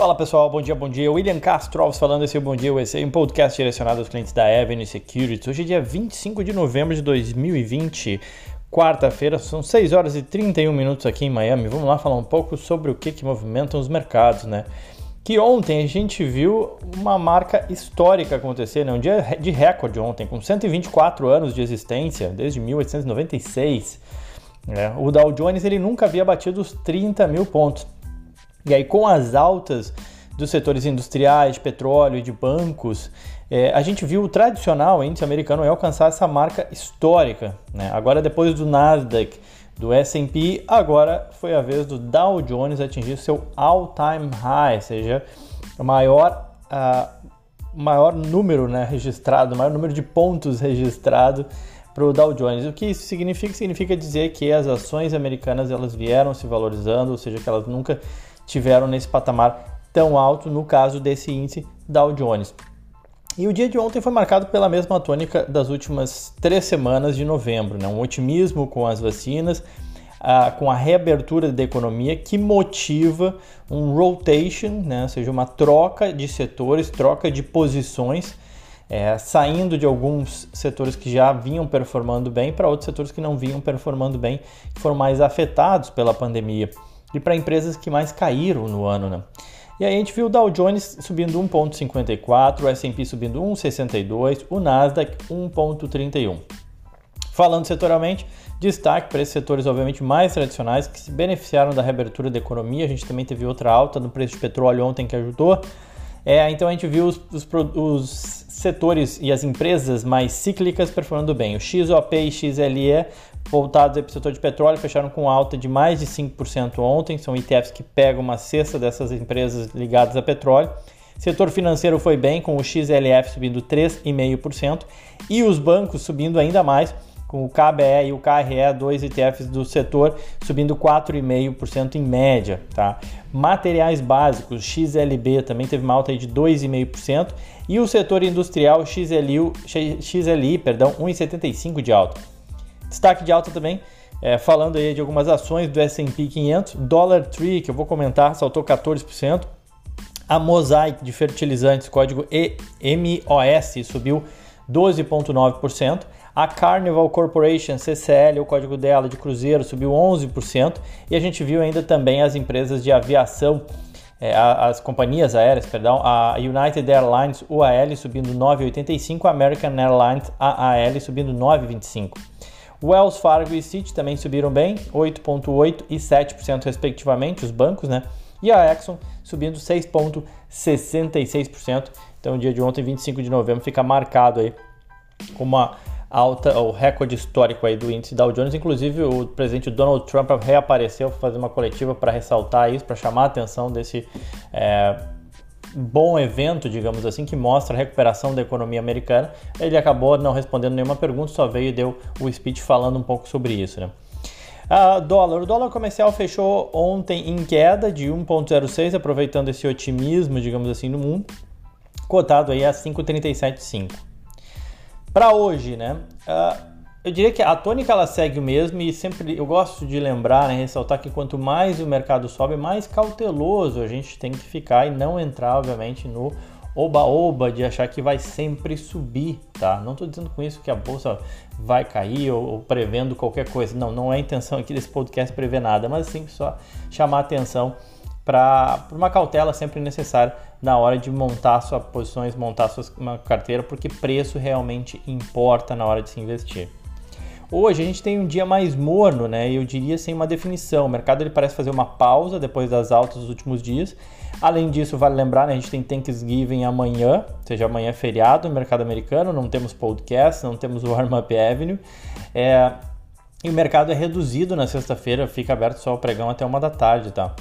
Fala pessoal, bom dia, bom dia. William Castro Alves falando esse é Bom Dia USA, um podcast direcionado aos clientes da Avenue Securities. Hoje é dia 25 de novembro de 2020, quarta-feira, são 6 horas e 31 minutos aqui em Miami. Vamos lá falar um pouco sobre o que, que movimentam os mercados, né? Que ontem a gente viu uma marca histórica acontecer, né? um dia de recorde ontem, com 124 anos de existência, desde 1896. Né? O Dow Jones ele nunca havia batido os 30 mil pontos. E aí, com as altas dos setores industriais, petróleo e de bancos, é, a gente viu o tradicional índice americano alcançar essa marca histórica. Né? Agora, depois do Nasdaq, do S&P, agora foi a vez do Dow Jones atingir seu all-time high, ou seja, o maior, uh, maior número né, registrado, o maior número de pontos registrado para o Dow Jones. O que isso significa? Significa dizer que as ações americanas elas vieram se valorizando, ou seja, que elas nunca tiveram nesse patamar tão alto no caso desse índice Dow Jones. E o dia de ontem foi marcado pela mesma tônica das últimas três semanas de novembro, né? um otimismo com as vacinas, ah, com a reabertura da economia que motiva um rotation, né? ou seja, uma troca de setores, troca de posições, é, saindo de alguns setores que já vinham performando bem para outros setores que não vinham performando bem, que foram mais afetados pela pandemia e para empresas que mais caíram no ano. Né? E aí a gente viu o Dow Jones subindo 1,54, o S&P subindo 1,62, o Nasdaq 1,31. Falando setorialmente, destaque para esses setores obviamente mais tradicionais que se beneficiaram da reabertura da economia. A gente também teve outra alta no preço de petróleo ontem que ajudou. É, então a gente viu os, os, os, setores e as empresas mais cíclicas performando bem. O XOP e XLE voltados para o setor de petróleo fecharam com alta de mais de 5% ontem. São ETFs que pegam uma cesta dessas empresas ligadas a petróleo. Setor financeiro foi bem, com o XLF subindo 3,5% e os bancos subindo ainda mais, com o KBE e o KRE, dois ETFs do setor, subindo 4,5% em média. Tá? Materiais básicos, XLB também teve uma alta de 2,5%, e o setor industrial XLI, XLI perdão, 1,75% de alta. Destaque de alta também, é, falando aí de algumas ações do S&P 500, Dollar Tree, que eu vou comentar, saltou 14%, a Mosaic de fertilizantes, código EMOS, subiu 12,9%. A Carnival Corporation, CCL, o código dela de cruzeiro, subiu 11%. E a gente viu ainda também as empresas de aviação, é, as companhias aéreas, perdão, a United Airlines, UAL, subindo 9,85%, a American Airlines, AAL, subindo 9,25%. Wells Fargo e Citi também subiram bem, 8,8% e 7% respectivamente, os bancos, né? E a Exxon subindo 6,66%. Então, o dia de ontem, 25 de novembro, fica marcado aí com uma alta, o recorde histórico aí do índice Dow Jones. Inclusive, o presidente Donald Trump reapareceu para fazer uma coletiva para ressaltar isso, para chamar a atenção desse é, bom evento, digamos assim, que mostra a recuperação da economia americana. Ele acabou não respondendo nenhuma pergunta, só veio e deu o speech falando um pouco sobre isso, né? A dólar. O dólar comercial fechou ontem em queda de 1,06, aproveitando esse otimismo, digamos assim, no mundo, cotado aí a 5,375. Para hoje, né? Uh, eu diria que a tônica ela segue o mesmo e sempre eu gosto de lembrar, né, ressaltar que quanto mais o mercado sobe, mais cauteloso a gente tem que ficar e não entrar, obviamente, no oba-oba de achar que vai sempre subir, tá? Não estou dizendo com isso que a bolsa vai cair ou, ou, prevendo qualquer coisa. Não, não é a intenção aqui desse podcast prever nada, mas sim só chamar atenção para uma cautela sempre necessária na hora de montar suas posições, montar sua carteira, porque preço realmente importa na hora de se investir. Hoje a gente tem um dia mais morno, né? Eu diria sem uma definição. O mercado ele parece fazer uma pausa depois das altas dos últimos dias. Além disso, vale lembrar, né, a gente tem Thanksgiving amanhã, ou seja, amanhã é feriado no mercado americano, não temos podcast, não temos Warm Up Avenue. É, e o mercado é reduzido na sexta-feira, fica aberto só o pregão até uma da tarde, tá?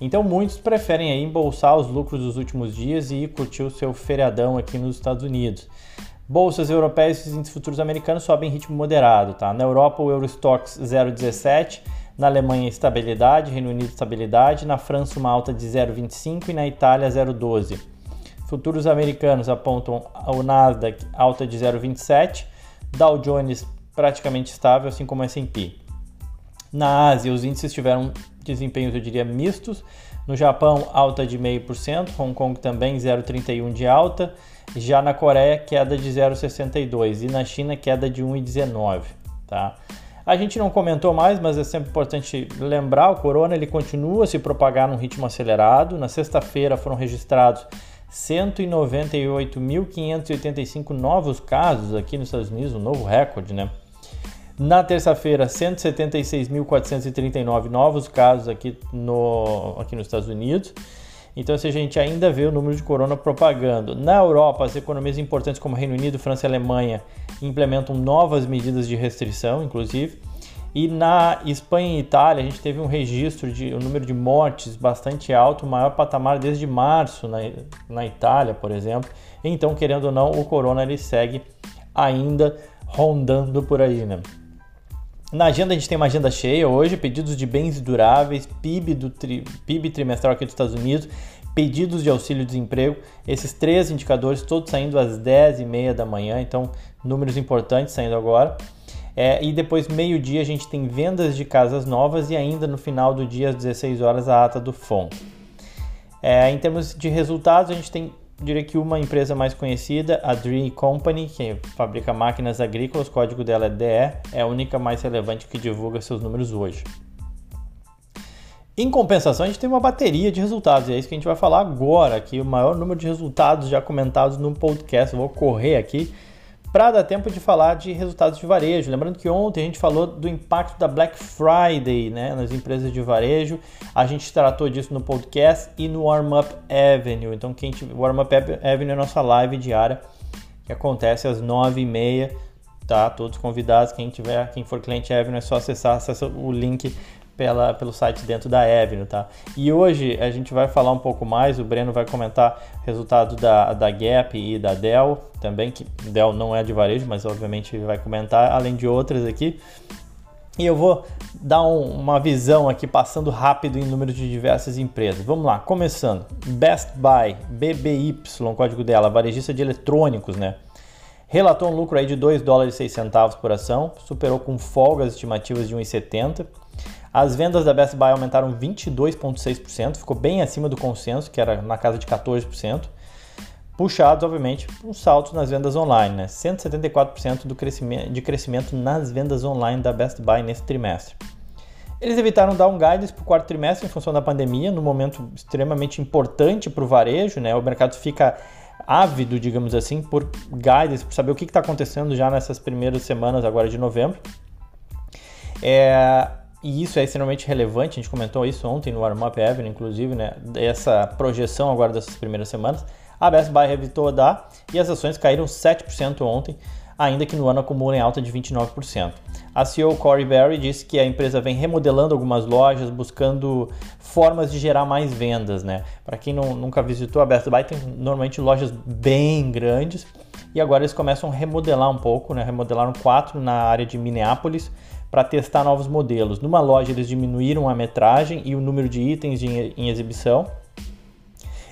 Então muitos preferem aí embolsar os lucros dos últimos dias e curtir o seu feriadão aqui nos Estados Unidos. Bolsas europeias e índices futuros americanos sobem em ritmo moderado. Tá? Na Europa, o Eurostox 0,17, na Alemanha, estabilidade, Reino Unido, estabilidade, na França, uma alta de 0,25 e na Itália, 0,12. Futuros americanos apontam o Nasdaq alta de 0,27, Dow Jones praticamente estável, assim como o S&P. Na Ásia, os índices tiveram desempenhos, eu diria, mistos. No Japão, alta de 0,5%, Hong Kong também 0,31% de alta. Já na Coreia, queda de 0,62% e na China, queda de 1,19%. Tá? A gente não comentou mais, mas é sempre importante lembrar, o corona ele continua a se propagar num ritmo acelerado. Na sexta-feira foram registrados 198.585 novos casos aqui nos Estados Unidos, um novo recorde, né? Na terça-feira, 176.439 novos casos aqui, no, aqui nos Estados Unidos. Então, se a gente ainda vê o número de corona propagando. Na Europa, as economias importantes como Reino Unido, França e Alemanha implementam novas medidas de restrição, inclusive. E na Espanha e Itália, a gente teve um registro de um número de mortes bastante alto, o maior patamar desde março na, na Itália, por exemplo. Então, querendo ou não, o corona ele segue ainda rondando por aí, né? Na agenda a gente tem uma agenda cheia hoje, pedidos de bens duráveis, PIB, do tri, PIB trimestral aqui dos Estados Unidos, pedidos de auxílio-desemprego, esses três indicadores todos saindo às 10h30 da manhã, então números importantes saindo agora. É, e depois, meio-dia, a gente tem vendas de casas novas e ainda no final do dia, às 16 horas, a ata do FOM. É, em termos de resultados, a gente tem diria que uma empresa mais conhecida, a Dree Company, que fabrica máquinas agrícolas, o código dela é DE, é a única mais relevante que divulga seus números hoje. Em compensação, a gente tem uma bateria de resultados, e é isso que a gente vai falar agora, aqui o maior número de resultados já comentados no podcast. Eu vou correr aqui para dar tempo de falar de resultados de varejo. Lembrando que ontem a gente falou do impacto da Black Friday né, nas empresas de varejo. A gente tratou disso no podcast e no Warm Up Avenue. Então, quem tiver, Warm Up Avenue é a nossa live diária que acontece às 9h30. Tá? Todos convidados. Quem tiver, quem for cliente Avenue é só acessar, acessa o link pela, pelo site dentro da Avenue, tá? E hoje a gente vai falar um pouco mais, o Breno vai comentar resultado da, da Gap e da Dell também, que Dell não é de varejo, mas obviamente vai comentar, além de outras aqui. E eu vou dar um, uma visão aqui, passando rápido em número de diversas empresas. Vamos lá, começando. Best Buy, BBY, código dela, varejista de eletrônicos, né? Relatou um lucro aí de 2 dólares e 6 centavos por ação, superou com folga as estimativas de 1,70 as vendas da Best Buy aumentaram 22,6%, ficou bem acima do consenso, que era na casa de 14%, puxados, obviamente, por um salto nas vendas online, né? 174% do crescimento, de crescimento nas vendas online da Best Buy nesse trimestre. Eles evitaram dar um guidance para o quarto trimestre em função da pandemia, num momento extremamente importante para o varejo, né? O mercado fica ávido, digamos assim, por guidance, por saber o que está acontecendo já nessas primeiras semanas agora de novembro. É, e isso é extremamente relevante, a gente comentou isso ontem no Warm Up Avenue, inclusive, né? Essa projeção agora dessas primeiras semanas. A Best Buy evitou dar e as ações caíram 7% ontem, ainda que no ano acumulem alta de 29%. A CEO Corey Berry disse que a empresa vem remodelando algumas lojas, buscando formas de gerar mais vendas, né? Para quem não, nunca visitou a Best Buy, tem normalmente lojas bem grandes e agora eles começam a remodelar um pouco, né? Remodelaram quatro na área de Minneapolis para testar novos modelos. Numa loja eles diminuíram a metragem e o número de itens em exibição.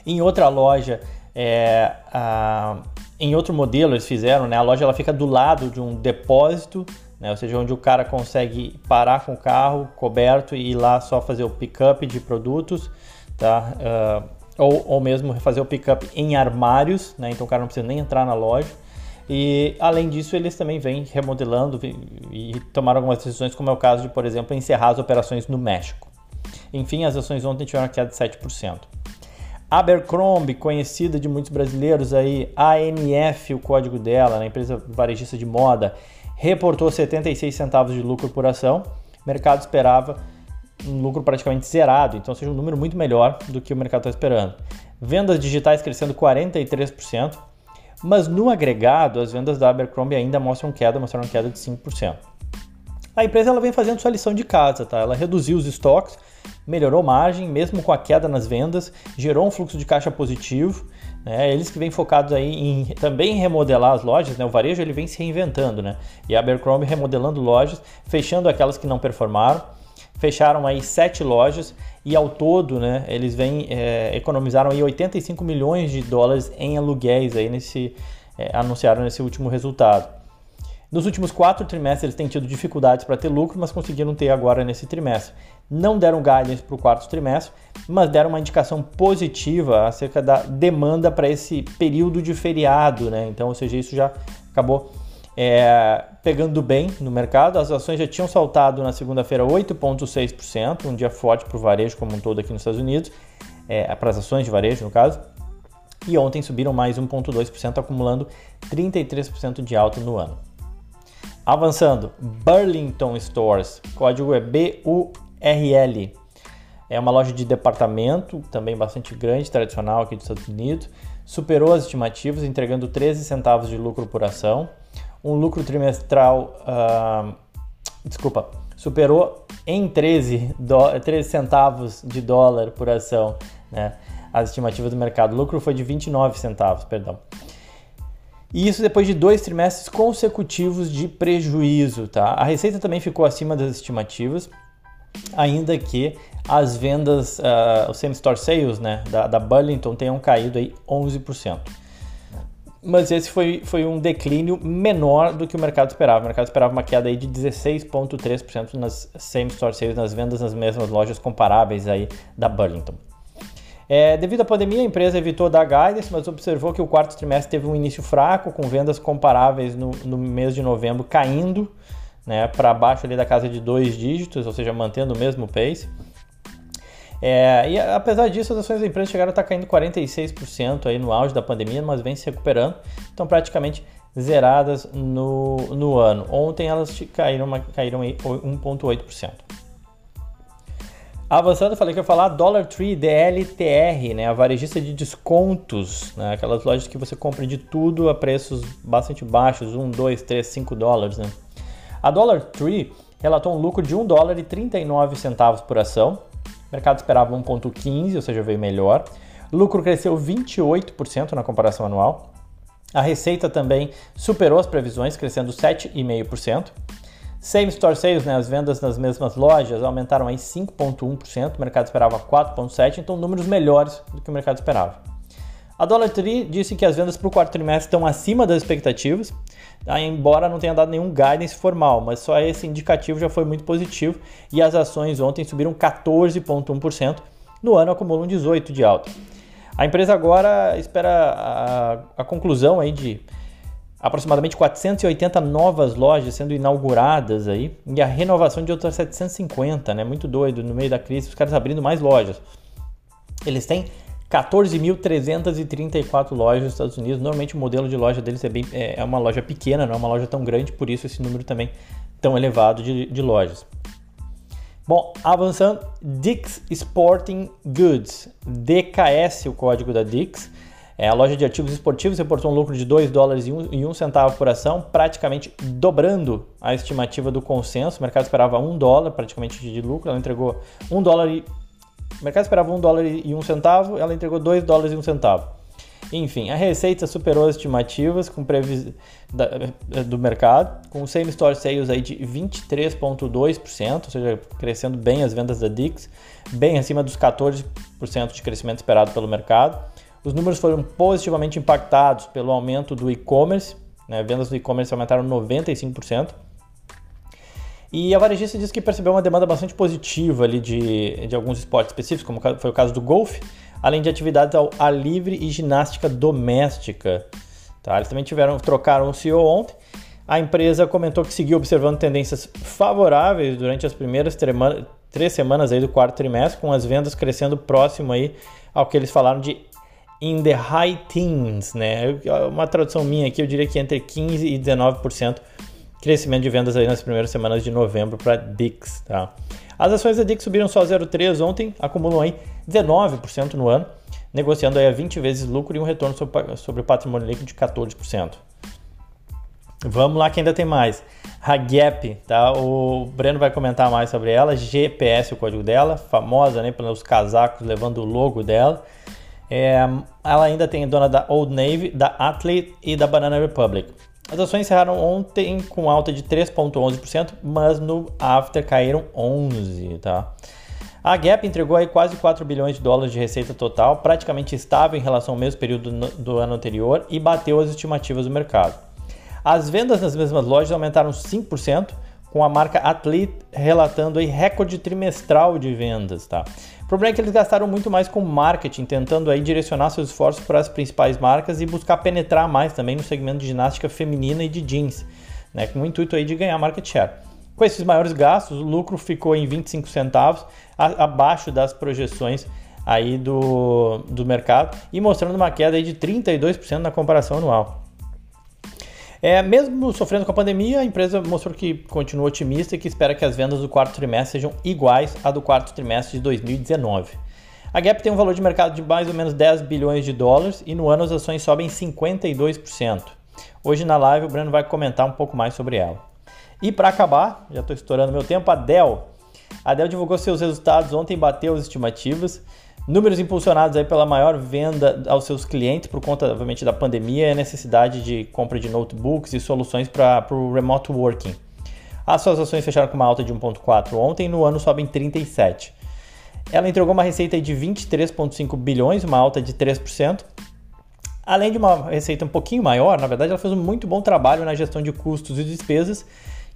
Em outra loja, é, a, em outro modelo eles fizeram, né, a loja ela fica do lado de um depósito, né, ou seja, onde o cara consegue parar com o carro coberto e ir lá só fazer o pickup de produtos, tá? Uh, ou, ou mesmo fazer o pickup em armários, né, então o cara não precisa nem entrar na loja. E além disso, eles também vêm remodelando e tomaram algumas decisões, como é o caso de, por exemplo, encerrar as operações no México. Enfim, as ações ontem tiveram uma queda de 7%. Abercrombie, conhecida de muitos brasileiros aí, ANF, o código dela, na empresa varejista de moda, reportou 76 centavos de lucro por ação. O mercado esperava um lucro praticamente zerado, então seja um número muito melhor do que o mercado está esperando. Vendas digitais crescendo 43%, mas no agregado, as vendas da Abercrombie ainda mostram queda, mostraram queda de 5%. A empresa ela vem fazendo sua lição de casa, tá? Ela reduziu os estoques, melhorou margem, mesmo com a queda nas vendas, gerou um fluxo de caixa positivo. Né? Eles que vêm focados aí em também remodelar as lojas, né? O varejo ele vem se reinventando, né? E a Abercrombie remodelando lojas, fechando aquelas que não performaram fecharam aí sete lojas e ao todo, né, eles vêm é, economizaram aí 85 milhões de dólares em aluguéis aí nesse é, anunciaram nesse último resultado. Nos últimos quatro trimestres eles têm tido dificuldades para ter lucro, mas conseguiram ter agora nesse trimestre. Não deram guidance para o quarto trimestre, mas deram uma indicação positiva acerca da demanda para esse período de feriado, né? Então, ou seja, isso já acabou é, pegando bem no mercado. As ações já tinham saltado na segunda-feira 8,6%, um dia forte para o varejo como um todo aqui nos Estados Unidos, é, para as ações de varejo no caso. E ontem subiram mais 1,2%, acumulando 33% de alta no ano. Avançando, Burlington Stores, código é B-U-R-L. É uma loja de departamento, também bastante grande, tradicional aqui dos Estados Unidos. Superou as estimativas, entregando 13 centavos de lucro por ação. Um lucro trimestral, uh, desculpa, superou em 13, do, 13 centavos de dólar por ação né, as estimativas do mercado. O lucro foi de 29 centavos, perdão. E isso depois de dois trimestres consecutivos de prejuízo, tá? A receita também ficou acima das estimativas, ainda que as vendas, uh, os same-store sales né, da, da Burlington tenham caído aí 11%. Mas esse foi, foi um declínio menor do que o mercado esperava. O mercado esperava uma queda aí de 16,3% nas same-store sales, nas vendas nas mesmas lojas comparáveis aí da Burlington. É, devido à pandemia, a empresa evitou dar guidance, mas observou que o quarto trimestre teve um início fraco, com vendas comparáveis no, no mês de novembro caindo né, para baixo ali da casa de dois dígitos, ou seja, mantendo o mesmo pace. É, e apesar disso, as ações da empresa chegaram a estar caindo 46% aí no auge da pandemia, mas vem se recuperando, estão praticamente zeradas no, no ano. Ontem elas caíram, caíram 1,8%. Avançando, falei que ia falar Dollar Tree DLTR, né, a varejista de descontos, né, aquelas lojas que você compra de tudo a preços bastante baixos, 1, 2, 3, 5 dólares. Né. A Dollar Tree relatou um lucro de 1 dólar e 39 centavos por ação, mercado esperava 1,15, ou seja, veio melhor. Lucro cresceu 28% na comparação anual. A receita também superou as previsões, crescendo 7,5%. Same Store Sales, né, as vendas nas mesmas lojas, aumentaram em 5,1%, o mercado esperava 4,7%, então números melhores do que o mercado esperava. A Dollar Tree disse que as vendas para o quarto trimestre estão acima das expectativas? Embora não tenha dado nenhum guidance formal, mas só esse indicativo já foi muito positivo e as ações ontem subiram 14,1%, no ano acumulam 18% de alta. A empresa agora espera a, a conclusão aí de aproximadamente 480 novas lojas sendo inauguradas aí e a renovação de outras 750, né? Muito doido no meio da crise, os caras abrindo mais lojas. Eles têm 14.334 lojas nos Estados Unidos. Normalmente o modelo de loja deles é, bem, é, é uma loja pequena, não é uma loja tão grande, por isso esse número também tão elevado de, de lojas. Bom, avançando, Dix Sporting Goods, DKS, o código da Dix. É, a loja de artigos esportivos reportou um lucro de 2 dólares e 1 um, centavo por ação, praticamente dobrando a estimativa do consenso. O mercado esperava 1 dólar praticamente de lucro, ela entregou 1 dólar e... O mercado esperava 1 dólar e 1 centavo, ela entregou 2 dólares e 1 centavo. Enfim, a receita superou as estimativas com previs... da, do mercado, com same store sales aí de 23,2%, ou seja, crescendo bem as vendas da Dix, bem acima dos 14% de crescimento esperado pelo mercado. Os números foram positivamente impactados pelo aumento do e-commerce, né? vendas do e-commerce aumentaram 95%. E a varejista disse que percebeu uma demanda bastante positiva ali de, de alguns esportes específicos, como foi o caso do golfe, além de atividades ao ar livre e ginástica doméstica. Tá? Eles também tiveram, trocaram o CEO ontem. A empresa comentou que seguiu observando tendências favoráveis durante as primeiras três semanas aí do quarto trimestre, com as vendas crescendo próximo aí ao que eles falaram de in the high teens, né? Uma tradução minha aqui, eu diria que entre 15 e 19% crescimento de vendas aí nas primeiras semanas de novembro para Dix, tá? As ações da Dix subiram só 0,3 ontem, acumulam aí 19% no ano, negociando aí a 20 vezes lucro e um retorno sobre o patrimônio líquido de 14%. Vamos lá que ainda tem mais. A Gap, tá? O Breno vai comentar mais sobre ela. GPS, o código dela, famosa, né, pelos casacos levando o logo dela. É, ela ainda tem dona da Old Navy, da Athlete e da Banana Republic. As ações encerraram ontem com alta de 3,11%, mas no after caíram 11%. Tá? A Gap entregou aí quase 4 bilhões de dólares de receita total, praticamente estável em relação ao mesmo período do ano anterior e bateu as estimativas do mercado. As vendas nas mesmas lojas aumentaram 5%, com a marca Athlete relatando aí recorde trimestral de vendas, tá? O problema é que eles gastaram muito mais com marketing, tentando aí direcionar seus esforços para as principais marcas e buscar penetrar mais também no segmento de ginástica feminina e de jeans, né, com o intuito aí de ganhar market share. Com esses maiores gastos, o lucro ficou em 25 centavos, a, abaixo das projeções aí do, do mercado e mostrando uma queda aí de 32% na comparação anual. É, mesmo sofrendo com a pandemia, a empresa mostrou que continua otimista e que espera que as vendas do quarto trimestre sejam iguais à do quarto trimestre de 2019. A Gap tem um valor de mercado de mais ou menos 10 bilhões de dólares e no ano as ações sobem 52%. Hoje na live o Breno vai comentar um pouco mais sobre ela. E para acabar, já estou estourando meu tempo, a Dell. A Dell divulgou seus resultados ontem bateu as estimativas. Números impulsionados aí pela maior venda aos seus clientes por conta, obviamente, da pandemia e a necessidade de compra de notebooks e soluções para o remote working. As suas ações fecharam com uma alta de 1,4 ontem, no ano sobem 37. Ela entregou uma receita de 23,5 bilhões, uma alta de 3%. Além de uma receita um pouquinho maior, na verdade, ela fez um muito bom trabalho na gestão de custos e despesas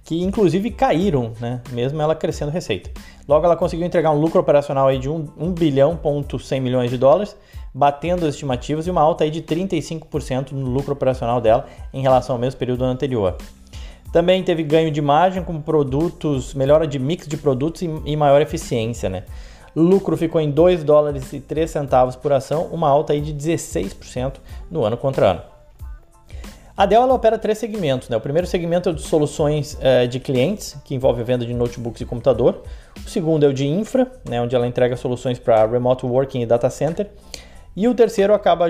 que inclusive caíram, né? mesmo ela crescendo receita. Logo, ela conseguiu entregar um lucro operacional aí de 1, 1 bilhão ponto 100 milhões de dólares, batendo as estimativas e uma alta aí de 35% no lucro operacional dela em relação ao mesmo período anterior. Também teve ganho de margem com produtos, melhora de mix de produtos e, e maior eficiência, né? Lucro ficou em 2 dólares e 3 centavos por ação, uma alta aí de 16% no ano contra ano. A Dell ela opera três segmentos. Né? O primeiro segmento é o de soluções é, de clientes, que envolve a venda de notebooks e computador. O segundo é o de infra, né, onde ela entrega soluções para remote working e data center. E o terceiro acaba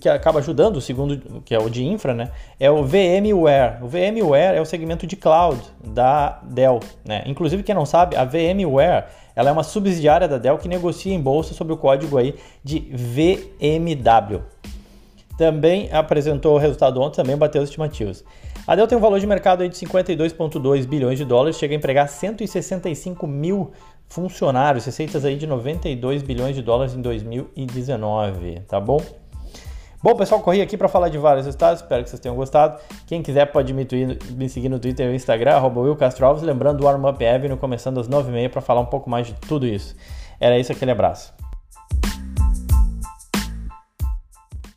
que acaba ajudando, o segundo, que é o de infra, né, é o VMware. O VMware é o segmento de cloud da Dell. Né? Inclusive, quem não sabe, a VMware ela é uma subsidiária da Dell que negocia em bolsa sob o código aí de VMW também apresentou o resultado ontem, também bateu as estimativas. A Dell tem um valor de mercado de 52,2 bilhões de dólares, chega a empregar 165 mil funcionários, receitas aí de 92 bilhões de dólares em 2019, tá bom? Bom, pessoal, corri aqui para falar de vários resultados, espero que vocês tenham gostado. Quem quiser pode me, me seguir no Twitter e no Instagram, arroba lembrando o Warm Up Avenue começando às 9h30 para falar um pouco mais de tudo isso. Era isso, aquele abraço.